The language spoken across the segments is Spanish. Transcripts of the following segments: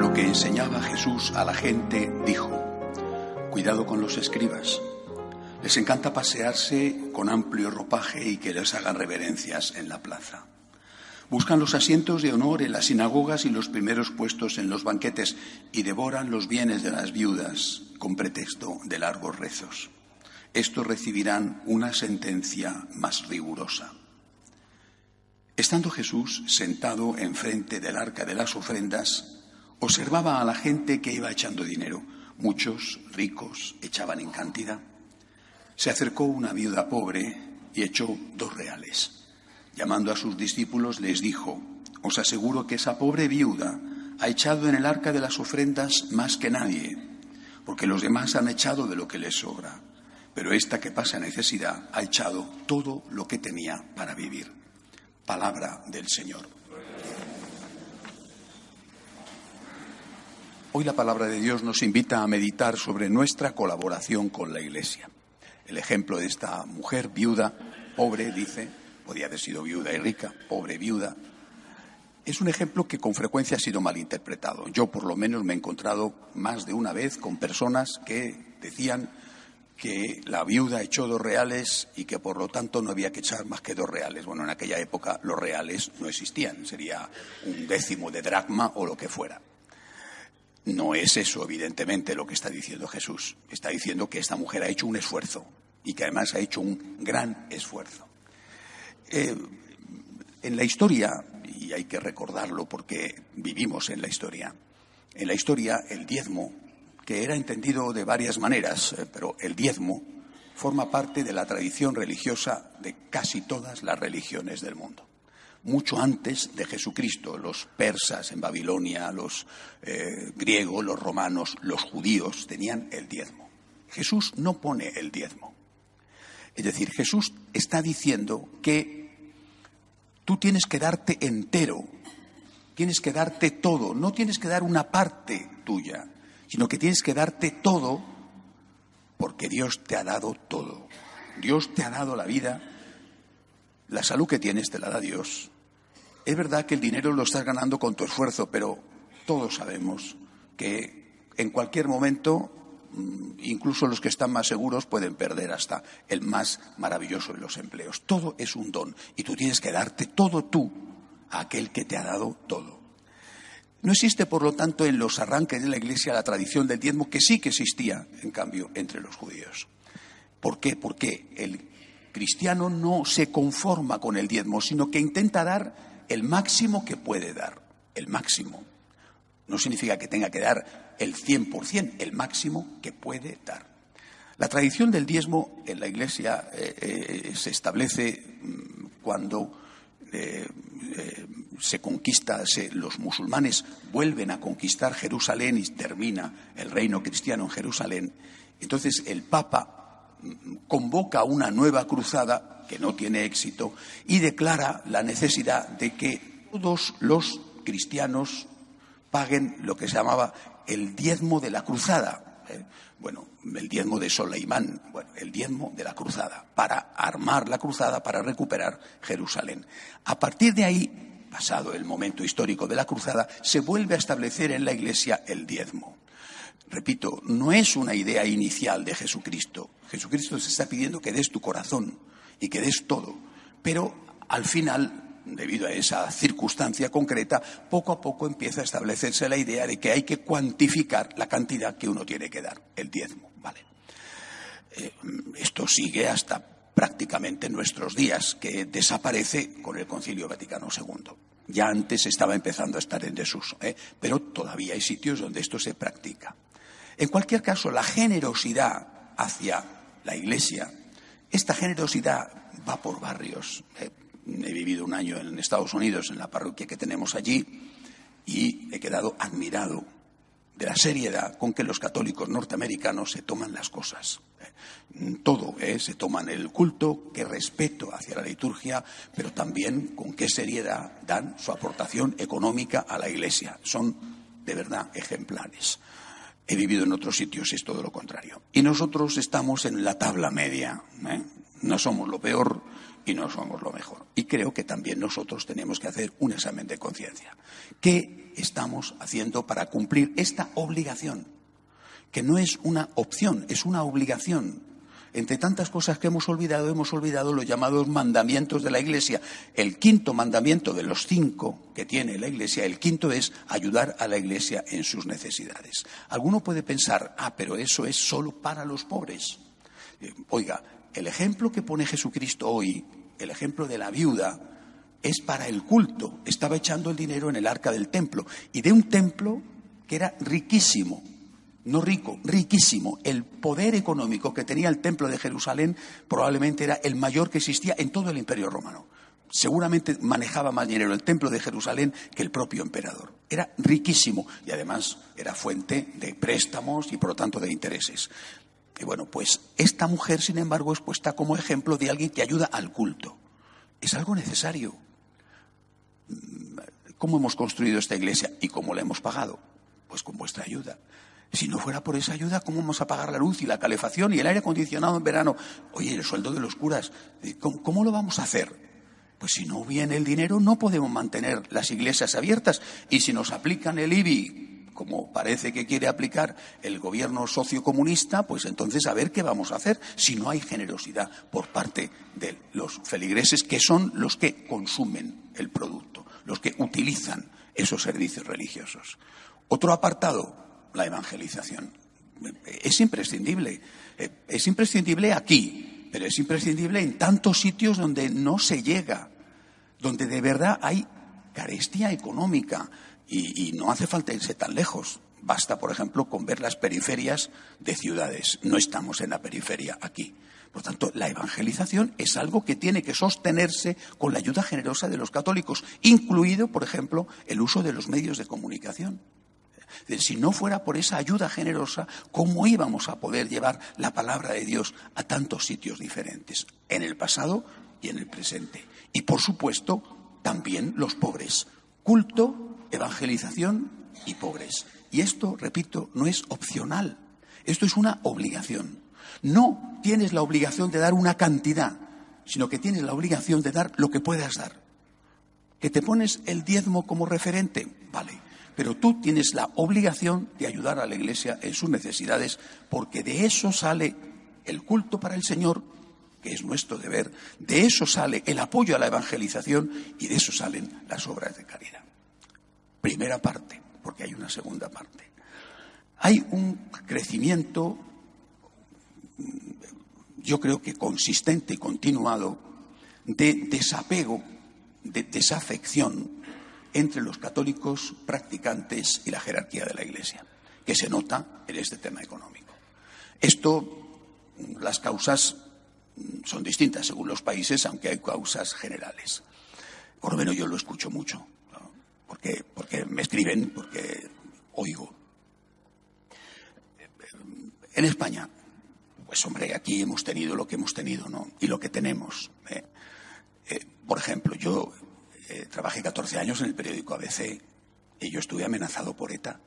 Lo que enseñaba Jesús a la gente, dijo, cuidado con los escribas. Les encanta pasearse con amplio ropaje y que les hagan reverencias en la plaza. Buscan los asientos de honor en las sinagogas y los primeros puestos en los banquetes y devoran los bienes de las viudas con pretexto de largos rezos. Estos recibirán una sentencia más rigurosa. Estando Jesús sentado enfrente del arca de las ofrendas, observaba a la gente que iba echando dinero. Muchos ricos echaban en cantidad. Se acercó una viuda pobre y echó dos reales. Llamando a sus discípulos les dijo, os aseguro que esa pobre viuda ha echado en el arca de las ofrendas más que nadie, porque los demás han echado de lo que les sobra, pero esta que pasa necesidad ha echado todo lo que tenía para vivir. Palabra del Señor. Hoy la palabra de Dios nos invita a meditar sobre nuestra colaboración con la Iglesia. El ejemplo de esta mujer viuda, pobre, dice, podía haber sido viuda y rica, pobre viuda, es un ejemplo que con frecuencia ha sido malinterpretado. Yo por lo menos me he encontrado más de una vez con personas que decían que la viuda echó dos reales y que por lo tanto no había que echar más que dos reales. Bueno, en aquella época los reales no existían, sería un décimo de dracma o lo que fuera. No es eso, evidentemente, lo que está diciendo Jesús. Está diciendo que esta mujer ha hecho un esfuerzo y que además ha hecho un gran esfuerzo. Eh, en la historia, y hay que recordarlo porque vivimos en la historia, en la historia el diezmo, que era entendido de varias maneras, eh, pero el diezmo forma parte de la tradición religiosa de casi todas las religiones del mundo mucho antes de Jesucristo. Los persas en Babilonia, los eh, griegos, los romanos, los judíos tenían el diezmo. Jesús no pone el diezmo. Es decir, Jesús está diciendo que tú tienes que darte entero, tienes que darte todo, no tienes que dar una parte tuya, sino que tienes que darte todo porque Dios te ha dado todo. Dios te ha dado la vida, la salud que tienes te la da Dios. Es verdad que el dinero lo estás ganando con tu esfuerzo, pero todos sabemos que en cualquier momento, mm, incluso los que están más seguros pueden perder hasta el más maravilloso de los empleos. Todo es un don y tú tienes que darte todo tú a aquel que te ha dado todo. No existe, por lo tanto, en los arranques de la Iglesia la tradición del diezmo, que sí que existía, en cambio, entre los judíos. ¿Por qué? Porque el cristiano no se conforma con el diezmo, sino que intenta dar el máximo que puede dar, el máximo. No significa que tenga que dar el 100%, el máximo que puede dar. La tradición del diezmo en la Iglesia eh, eh, se establece mm, cuando eh, se conquista, los musulmanes vuelven a conquistar Jerusalén y termina el reino cristiano en Jerusalén. Entonces el Papa convoca una nueva cruzada que no tiene éxito y declara la necesidad de que todos los cristianos paguen lo que se llamaba el diezmo de la cruzada. ¿eh? Bueno, el diezmo de Soleimán, bueno, el diezmo de la cruzada, para armar la cruzada, para recuperar Jerusalén. A partir de ahí, pasado el momento histórico de la cruzada, se vuelve a establecer en la Iglesia el diezmo. Repito, no es una idea inicial de Jesucristo. Jesucristo se está pidiendo que des tu corazón y que des todo, pero al final debido a esa circunstancia concreta, poco a poco empieza a establecerse la idea de que hay que cuantificar la cantidad que uno tiene que dar, el diezmo. ¿vale? Eh, esto sigue hasta prácticamente nuestros días, que desaparece con el Concilio Vaticano II. Ya antes estaba empezando a estar en desuso, ¿eh? pero todavía hay sitios donde esto se practica. En cualquier caso, la generosidad hacia la Iglesia, esta generosidad va por barrios. Eh, he vivido un año en Estados Unidos, en la parroquia que tenemos allí, y he quedado admirado de la seriedad con que los católicos norteamericanos se toman las cosas. Eh, todo, ¿eh? se toman el culto, qué respeto hacia la liturgia, pero también con qué seriedad dan su aportación económica a la Iglesia. Son de verdad ejemplares. He vivido en otros sitios y es todo lo contrario. Y nosotros estamos en la tabla media. ¿eh? No somos lo peor y no somos lo mejor. Y creo que también nosotros tenemos que hacer un examen de conciencia. ¿Qué estamos haciendo para cumplir esta obligación? Que no es una opción, es una obligación. Entre tantas cosas que hemos olvidado, hemos olvidado los llamados mandamientos de la Iglesia. El quinto mandamiento de los cinco que tiene la Iglesia, el quinto es ayudar a la Iglesia en sus necesidades. Alguno puede pensar, ah, pero eso es solo para los pobres. Eh, oiga, el ejemplo que pone Jesucristo hoy, el ejemplo de la viuda, es para el culto. Estaba echando el dinero en el arca del templo y de un templo que era riquísimo, no rico, riquísimo. El poder económico que tenía el templo de Jerusalén probablemente era el mayor que existía en todo el imperio romano. Seguramente manejaba más dinero el templo de Jerusalén que el propio emperador. Era riquísimo y además era fuente de préstamos y por lo tanto de intereses. Y bueno, pues esta mujer, sin embargo, es puesta como ejemplo de alguien que ayuda al culto. Es algo necesario. ¿Cómo hemos construido esta iglesia y cómo la hemos pagado? Pues con vuestra ayuda. Si no fuera por esa ayuda, ¿cómo vamos a pagar la luz y la calefacción y el aire acondicionado en verano? Oye, el sueldo de los curas, ¿cómo, cómo lo vamos a hacer? Pues si no viene el dinero, no podemos mantener las iglesias abiertas. Y si nos aplican el IBI como parece que quiere aplicar el gobierno sociocomunista, pues entonces a ver qué vamos a hacer si no hay generosidad por parte de los feligreses que son los que consumen el producto, los que utilizan esos servicios religiosos. Otro apartado, la evangelización. Es imprescindible. Es imprescindible aquí, pero es imprescindible en tantos sitios donde no se llega, donde de verdad hay carestía económica, y, no hace falta irse tan lejos. Basta, por ejemplo, con ver las periferias de ciudades. No estamos en la periferia aquí. Por tanto, la evangelización es algo que tiene que sostenerse con la ayuda generosa de los católicos, incluido, por ejemplo, el uso de los medios de comunicación. Si no fuera por esa ayuda generosa, ¿cómo íbamos a poder llevar la palabra de Dios a tantos sitios diferentes, en el pasado y en el presente? Y, por supuesto, también los pobres. Culto evangelización y pobres. Y esto, repito, no es opcional, esto es una obligación. No tienes la obligación de dar una cantidad, sino que tienes la obligación de dar lo que puedas dar. Que te pones el diezmo como referente, vale, pero tú tienes la obligación de ayudar a la Iglesia en sus necesidades, porque de eso sale el culto para el Señor, que es nuestro deber, de eso sale el apoyo a la evangelización y de eso salen las obras de caridad. Primera parte, porque hay una segunda parte. Hay un crecimiento, yo creo que consistente y continuado, de desapego, de desafección entre los católicos practicantes y la jerarquía de la Iglesia, que se nota en este tema económico. Esto, las causas son distintas según los países, aunque hay causas generales. Por lo menos yo lo escucho mucho porque, porque me escriben, porque oigo. En España, pues hombre, aquí hemos tenido lo que hemos tenido, ¿no? Y lo que tenemos. ¿eh? Eh, por ejemplo, yo eh, trabajé 14 años en el periódico ABC y yo estuve amenazado por ETA.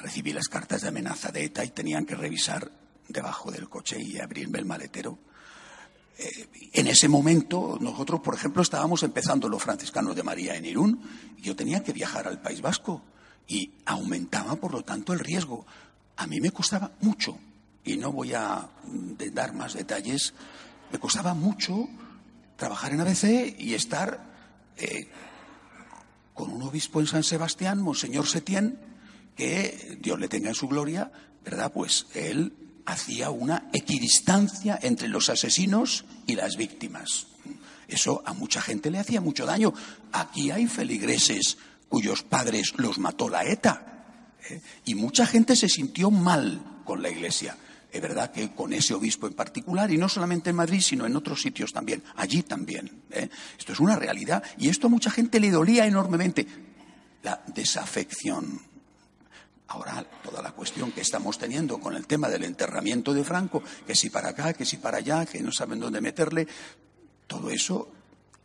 recibí las cartas de amenaza de ETA y tenían que revisar debajo del coche y abrirme el maletero eh, en ese momento, nosotros, por ejemplo, estábamos empezando los franciscanos de María en Irún. Y yo tenía que viajar al País Vasco y aumentaba, por lo tanto, el riesgo. A mí me costaba mucho, y no voy a mm, dar más detalles, me costaba mucho trabajar en ABC y estar eh, con un obispo en San Sebastián, Monseñor Setién, que Dios le tenga en su gloria, ¿verdad? Pues él hacía una equidistancia entre los asesinos y las víctimas. Eso a mucha gente le hacía mucho daño. Aquí hay feligreses cuyos padres los mató la ETA. ¿eh? Y mucha gente se sintió mal con la Iglesia. Es verdad que con ese obispo en particular, y no solamente en Madrid, sino en otros sitios también, allí también. ¿eh? Esto es una realidad y esto a mucha gente le dolía enormemente. La desafección. Ahora, toda la cuestión que estamos teniendo con el tema del enterramiento de Franco, que si para acá, que si para allá, que no saben dónde meterle, todo eso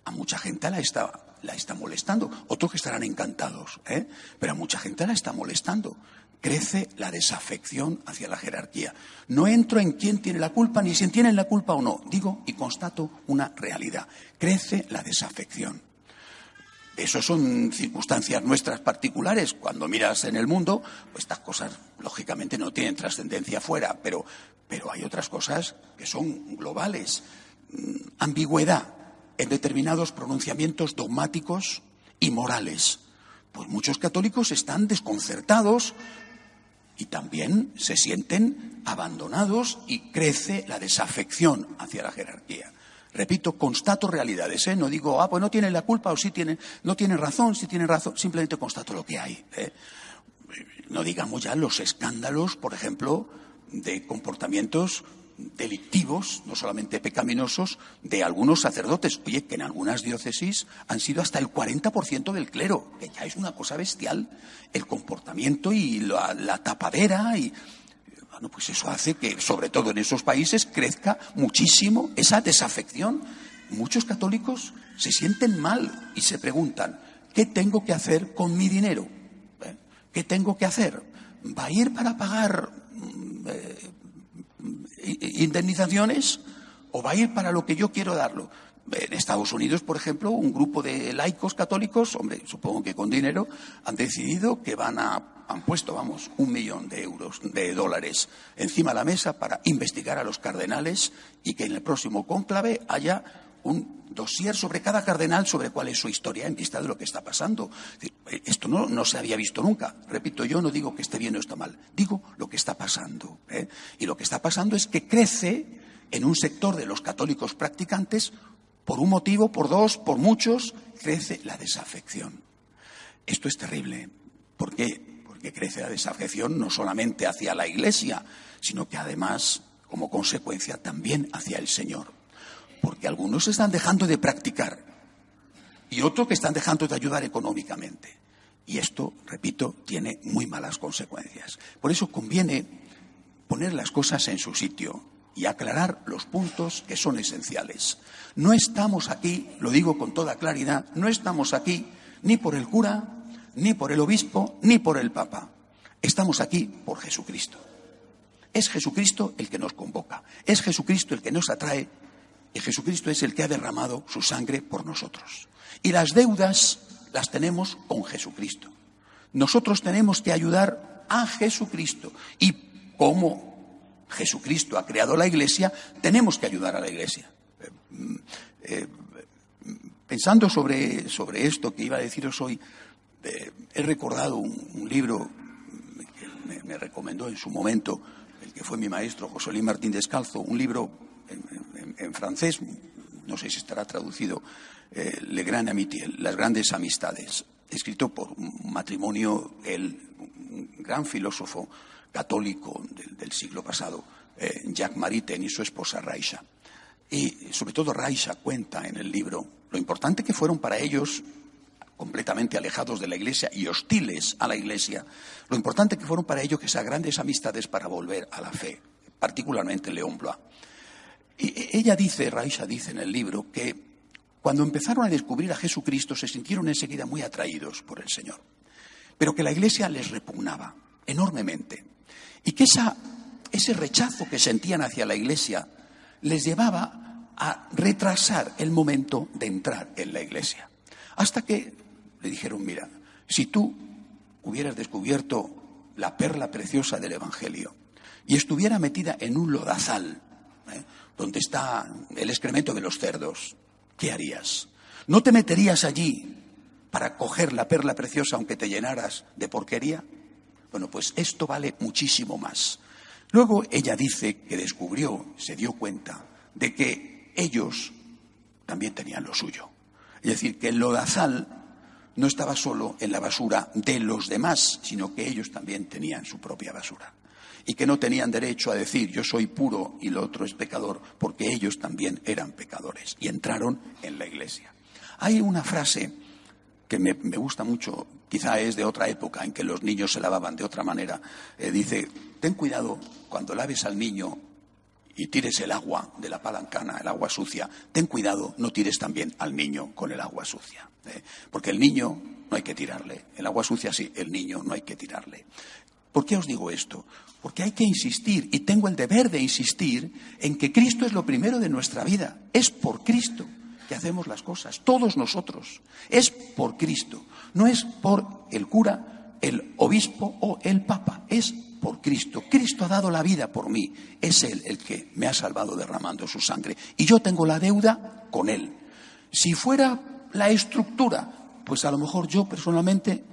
a mucha gente la está, la está molestando. Otros que estarán encantados, ¿eh? pero a mucha gente la está molestando. Crece la desafección hacia la jerarquía. No entro en quién tiene la culpa ni si tienen la culpa o no. Digo y constato una realidad. Crece la desafección. Eso son circunstancias nuestras particulares. Cuando miras en el mundo, pues estas cosas lógicamente no tienen trascendencia fuera, pero, pero hay otras cosas que son globales. Mm, ambigüedad, en determinados pronunciamientos dogmáticos y morales. Pues muchos católicos están desconcertados y también se sienten abandonados y crece la desafección hacia la jerarquía. Repito, constato realidades, ¿eh? No digo, ah, pues no tienen la culpa o sí tienen, no tienen razón, sí tienen razón, simplemente constato lo que hay. ¿eh? No digamos ya los escándalos, por ejemplo, de comportamientos delictivos, no solamente pecaminosos, de algunos sacerdotes. Oye, que en algunas diócesis han sido hasta el 40% del clero, que ya es una cosa bestial, el comportamiento y la, tapadera y... Bueno, pues eso hace que, sobre todo en esos países, crezca muchísimo esa desafección. Muchos católicos se sienten mal y se preguntan, ¿qué tengo que hacer con mi dinero? ¿Eh? ¿Qué tengo que hacer? ¿Va a ir para pagar mm, eh, indemnizaciones o va a ir para lo que yo quiero darlo. En Estados Unidos, por ejemplo, un grupo de laicos católicos, hombre, supongo que con dinero, han decidido que van a, han puesto, vamos, un millón de euros, de dólares encima de la mesa para investigar a los cardenales y que en el próximo cónclave haya un dossier sobre cada cardenal sobre cuál es su historia en vista de lo que está pasando. Esto no, no, se había visto nunca. Repito, yo no digo que esté bien o está mal, digo lo que está pasando. ¿eh? Y lo que está pasando es que crece en un sector de los católicos practicantes, por un motivo, por dos, por muchos, crece la desafección. Esto es terrible. ¿Por qué? Porque crece la desafección no solamente hacia la Iglesia, sino que además, como consecuencia, también hacia el Señor porque algunos están dejando de practicar y otros que están dejando de ayudar económicamente. Y esto, repito, tiene muy malas consecuencias. Por eso conviene poner las cosas en su sitio y aclarar los puntos que son esenciales. No estamos aquí, lo digo con toda claridad, no estamos aquí ni por el cura, ni por el obispo, ni por el papa. Estamos aquí por Jesucristo. Es Jesucristo el que nos convoca, es Jesucristo el que nos atrae y Jesucristo es el que ha derramado su sangre por nosotros. Y las deudas las tenemos con Jesucristo. Nosotros tenemos que ayudar a Jesucristo. Y como Jesucristo ha creado la Iglesia, tenemos que ayudar a la Iglesia. Eh, eh, pensando sobre, sobre, esto que iba a deciros hoy, eh, he recordado un, libro que me, me, recomendó en su momento el que fue mi maestro, José Luis Martín Descalzo, un libro en, francés, no sé si estará traducido, eh, Le Grand Amitié, Las Grandes Amistades, escrito por un matrimonio, el gran filósofo católico del, siglo pasado, eh, Jacques Maritain y su esposa Raisha. Y sobre todo Raisha cuenta en el libro lo importante que fueron para ellos completamente alejados de la Iglesia y hostiles a la Iglesia, lo importante que fueron para ellos que esas grandes amistades para volver a la fe, particularmente León Blois. Y ella dice, Raisha dice en el libro, que cuando empezaron a descubrir a Jesucristo se sintieron enseguida muy atraídos por el Señor, pero que la Iglesia les repugnaba enormemente y que ese rechazo que sentían hacia la Iglesia les llevaba a retrasar el momento de entrar en la Iglesia. Hasta que le dijeron, mira, si tú hubieras descubierto la perla preciosa del Evangelio y estuviera metida en un lodazal. Donde está el excremento de los cerdos, ¿qué harías? ¿No te meterías allí para coger la perla preciosa aunque te llenaras de porquería? Bueno, pues esto vale muchísimo más. Luego ella dice que descubrió, se dio cuenta de que ellos también tenían lo suyo. Es decir, que el lodazal no estaba solo en la basura de los demás, sino que ellos también tenían su propia basura. Y que no tenían derecho a decir yo soy puro y el otro es pecador, porque ellos también eran pecadores. Y entraron en la iglesia. Hay una frase que me, gusta mucho, quizá es de otra época en que los niños se lavaban de otra manera. Eh, dice, ten cuidado cuando laves al niño y tires el agua de la palancana, el agua sucia, ten cuidado, no tires también al niño con el agua sucia. ¿eh? Porque el niño no hay que tirarle. El agua sucia sí, el niño no hay que tirarle. ¿Por qué os digo esto? Porque hay que insistir, y tengo el deber de insistir, en que Cristo es lo primero de nuestra vida. Es por Cristo que hacemos las cosas, todos nosotros. Es por Cristo. No es por el cura, el obispo o el papa. Es por Cristo. Cristo ha dado la vida por mí. Es Él el que me ha salvado derramando su sangre. Y yo tengo la deuda con Él. Si fuera la estructura, pues a lo mejor yo personalmente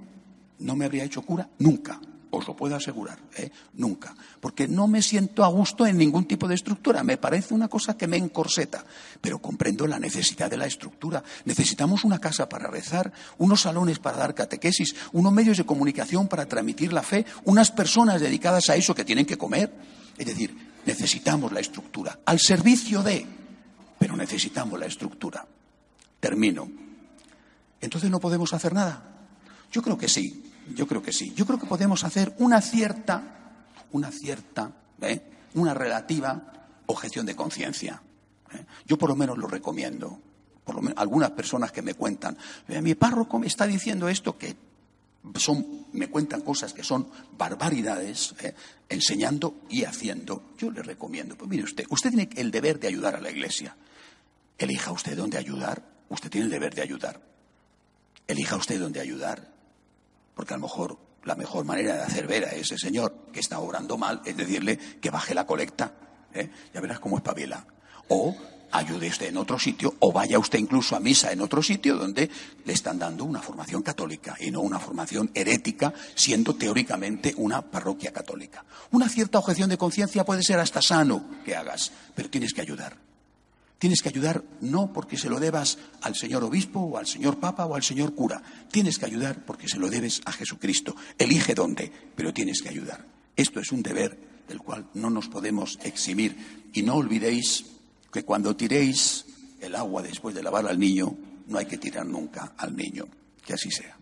no me habría hecho cura nunca. Os lo puedo asegurar, ¿eh? nunca. Porque no me siento a gusto en ningún tipo de estructura. Me parece una cosa que me encorseta. Pero comprendo la necesidad de la estructura. Necesitamos una casa para rezar, unos salones para dar catequesis, unos medios de comunicación para transmitir la fe, unas personas dedicadas a eso que tienen que comer. Es decir, necesitamos la estructura. Al servicio de. Pero necesitamos la estructura. Termino. Entonces no podemos hacer nada. Yo creo que sí. Yo creo que sí. Yo creo que podemos hacer una cierta, una cierta, ¿eh? una relativa objeción de conciencia. ¿eh? Yo por lo menos lo recomiendo. Por lo menos, algunas personas que me cuentan, mi párroco me está diciendo esto que son, me cuentan cosas que son barbaridades, ¿eh? enseñando y haciendo. Yo le recomiendo, pues mire usted, usted tiene el deber de ayudar a la Iglesia. Elija usted dónde ayudar, usted tiene el deber de ayudar. Elija usted dónde ayudar. Porque a lo mejor la mejor manera de hacer ver a ese señor que está obrando mal es decirle que baje la colecta. ¿eh? Ya verás cómo espabila. O ayude usted en otro sitio, o vaya usted incluso a misa en otro sitio donde le están dando una formación católica y no una formación herética, siendo teóricamente una parroquia católica. Una cierta objeción de conciencia puede ser hasta sano que hagas, pero tienes que ayudar. Tienes que ayudar no porque se lo debas al señor obispo o al señor papa o al señor cura. Tienes que ayudar porque se lo debes a Jesucristo. Elige dónde, pero tienes que ayudar. Esto es un deber del cual no nos podemos eximir. Y no olvidéis que cuando tiréis el agua después de lavar al niño, no hay que tirar nunca al niño. Que así sea.